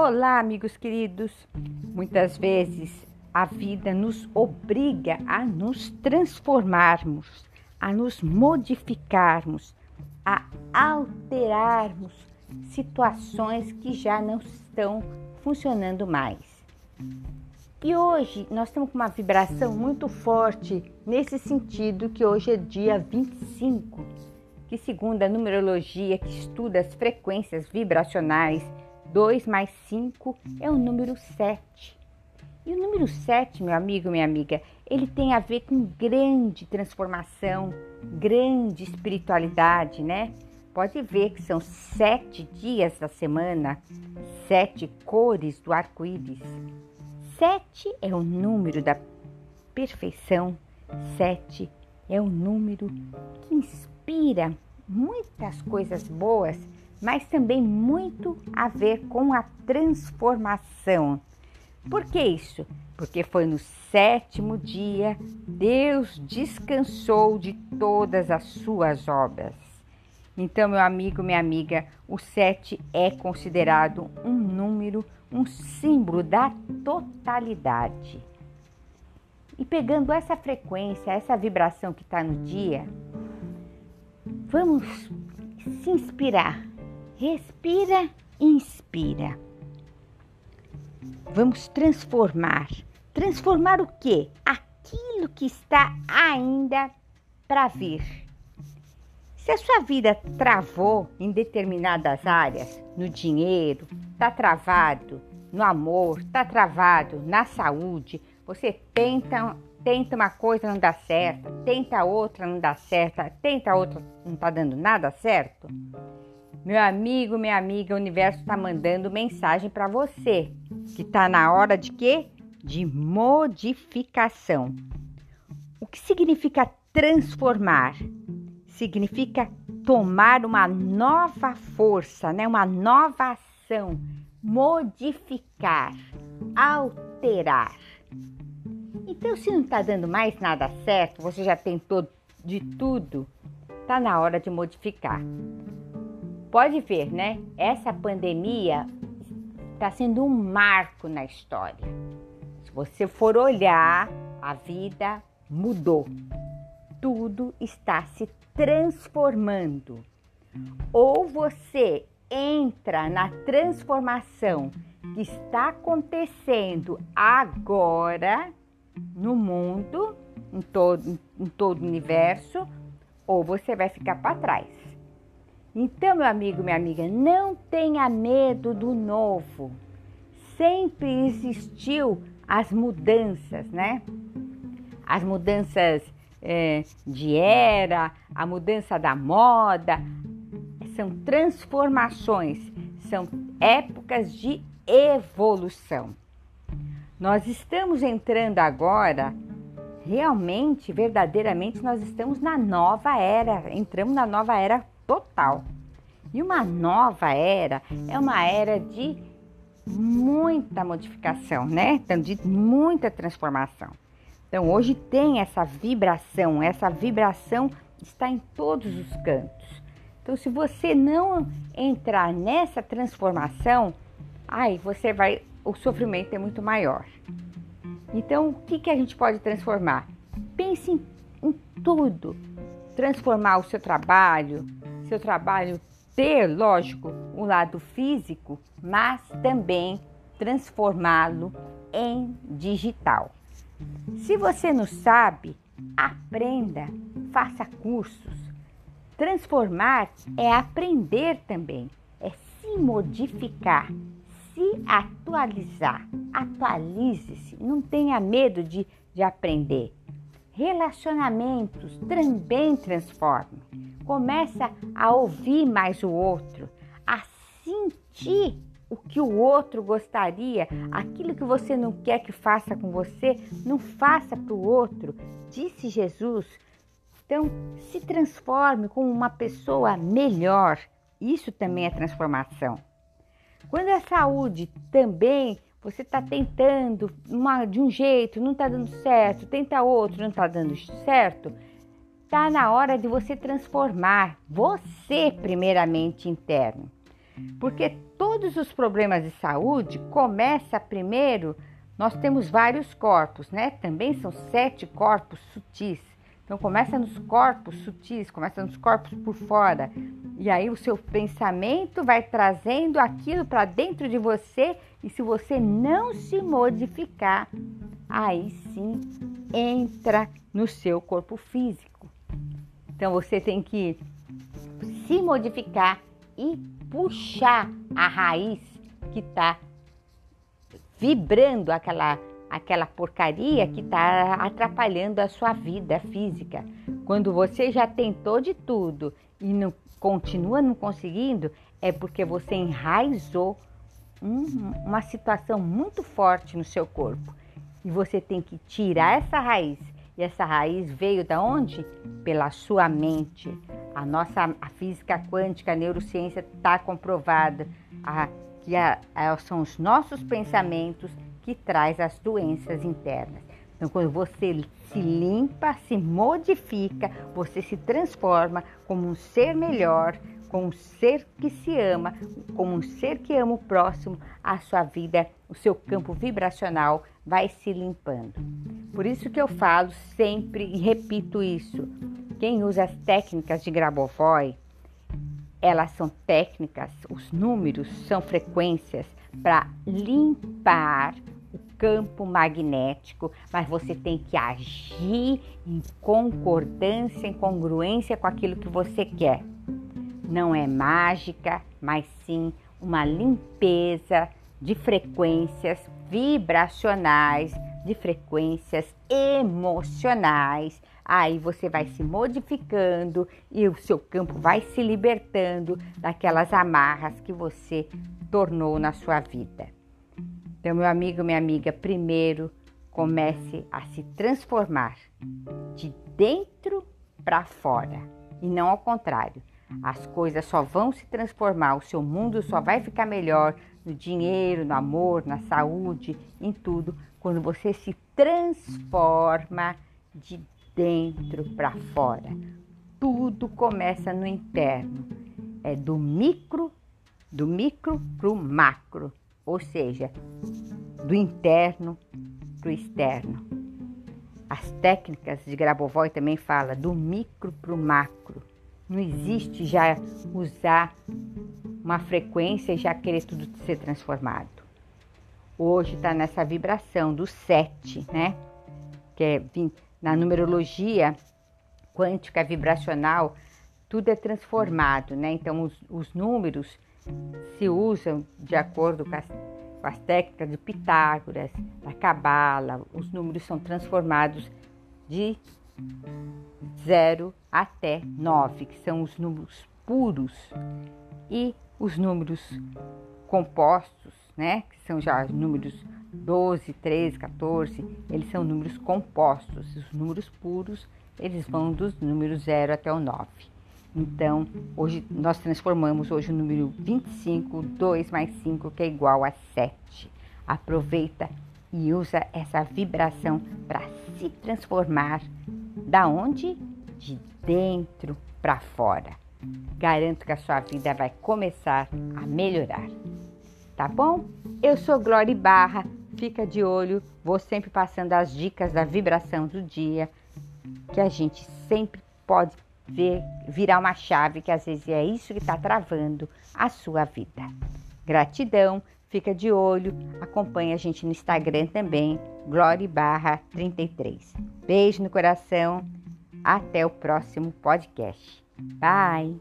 Olá, amigos queridos. Muitas vezes a vida nos obriga a nos transformarmos, a nos modificarmos, a alterarmos situações que já não estão funcionando mais. E hoje nós com uma vibração muito forte nesse sentido que hoje é dia 25, que segundo a numerologia que estuda as frequências vibracionais 2 mais 5 é o número 7. E o número 7, meu amigo, minha amiga, ele tem a ver com grande transformação, grande espiritualidade, né? Pode ver que são sete dias da semana, sete cores do arco-íris. Sete é o número da perfeição, sete é o número que inspira muitas coisas boas mas também muito a ver com a transformação. Por que isso? Porque foi no sétimo dia Deus descansou de todas as suas obras. Então, meu amigo, minha amiga, o sete é considerado um número, um símbolo da totalidade. E pegando essa frequência, essa vibração que está no dia, vamos se inspirar Respira, inspira. Vamos transformar. Transformar o quê? Aquilo que está ainda para vir. Se a sua vida travou em determinadas áreas, no dinheiro, está travado no amor, está travado na saúde, você tenta, tenta uma coisa não dá certo, tenta outra não dá certo, tenta outra não está dando nada certo. Meu amigo, minha amiga, o universo está mandando mensagem para você que está na hora de quê? De modificação. O que significa transformar? Significa tomar uma nova força, né? Uma nova ação, modificar, alterar. Então, se não está dando mais nada certo, você já tentou de tudo, está na hora de modificar. Pode ver, né? Essa pandemia está sendo um marco na história. Se você for olhar, a vida mudou. Tudo está se transformando. Ou você entra na transformação que está acontecendo agora no mundo, em todo, em todo o universo, ou você vai ficar para trás. Então, meu amigo, minha amiga, não tenha medo do novo. Sempre existiu as mudanças, né? As mudanças é, de era, a mudança da moda, são transformações, são épocas de evolução. Nós estamos entrando agora, realmente, verdadeiramente, nós estamos na nova era, entramos na nova era total. E uma nova era é uma era de muita modificação, né? Então, de muita transformação. Então, hoje tem essa vibração, essa vibração está em todos os cantos. Então, se você não entrar nessa transformação, aí você vai, o sofrimento é muito maior. Então, o que, que a gente pode transformar? Pense em, em tudo. Transformar o seu trabalho, seu trabalho ter, lógico, um lado físico, mas também transformá-lo em digital. Se você não sabe, aprenda, faça cursos. Transformar é aprender também, é se modificar, se atualizar. Atualize-se, não tenha medo de, de aprender. Relacionamentos também transformam começa a ouvir mais o outro, a sentir o que o outro gostaria, aquilo que você não quer que faça com você, não faça para o outro, disse Jesus. Então, se transforme como uma pessoa melhor. Isso também é transformação. Quando a saúde também você está tentando uma, de um jeito, não está dando certo, tenta outro, não está dando certo, Está na hora de você transformar você primeiramente interno. Porque todos os problemas de saúde começam primeiro, nós temos vários corpos, né? Também são sete corpos sutis. Então começa nos corpos sutis, começa nos corpos por fora. E aí o seu pensamento vai trazendo aquilo para dentro de você e se você não se modificar, aí sim entra no seu corpo físico. Então você tem que se modificar e puxar a raiz que está vibrando aquela aquela porcaria que está atrapalhando a sua vida física. Quando você já tentou de tudo e não continua não conseguindo, é porque você enraizou um, uma situação muito forte no seu corpo. E você tem que tirar essa raiz. E essa raiz veio da onde? Pela sua mente. A nossa a física quântica, a neurociência está comprovada a, que a, a, são os nossos pensamentos que traz as doenças internas. Então, quando você se limpa, se modifica, você se transforma como um ser melhor, como um ser que se ama, como um ser que ama o próximo, a sua vida, o seu campo vibracional vai se limpando. Por isso que eu falo sempre e repito isso. Quem usa as técnicas de Grabovoi, elas são técnicas, os números são frequências para limpar campo magnético, mas você tem que agir em concordância, em congruência com aquilo que você quer. Não é mágica, mas sim uma limpeza de frequências vibracionais, de frequências emocionais. Aí você vai se modificando e o seu campo vai se libertando daquelas amarras que você tornou na sua vida. Então, meu amigo, minha amiga, primeiro comece a se transformar de dentro para fora e não ao contrário. As coisas só vão se transformar, o seu mundo só vai ficar melhor no dinheiro, no amor, na saúde, em tudo, quando você se transforma de dentro para fora. Tudo começa no interno, é do micro, do micro para o macro ou seja, do interno para o externo. As técnicas de Grabovoi também fala do micro para o macro. Não existe já usar uma frequência e já querer tudo ser transformado. Hoje está nessa vibração do 7, né? Que é na numerologia quântica vibracional, tudo é transformado, né? Então os, os números se usam de acordo com as, com as técnicas de Pitágoras, da Cabala, os números são transformados de 0 até 9, que são os números puros, e os números compostos, né, que são já os números 12, 13, 14, eles são números compostos. Os números puros, eles vão dos números 0 até o 9. Então, hoje nós transformamos hoje o número 25, 2 mais 5, que é igual a 7. Aproveita e usa essa vibração para se transformar da onde? De dentro para fora. Garanto que a sua vida vai começar a melhorar. Tá bom? Eu sou Glória Barra. Fica de olho, vou sempre passando as dicas da vibração do dia, que a gente sempre pode ver, virar uma chave que às vezes é isso que está travando a sua vida. Gratidão, fica de olho, acompanha a gente no Instagram também, Glória Barra 33. Beijo no coração, até o próximo podcast. Bye!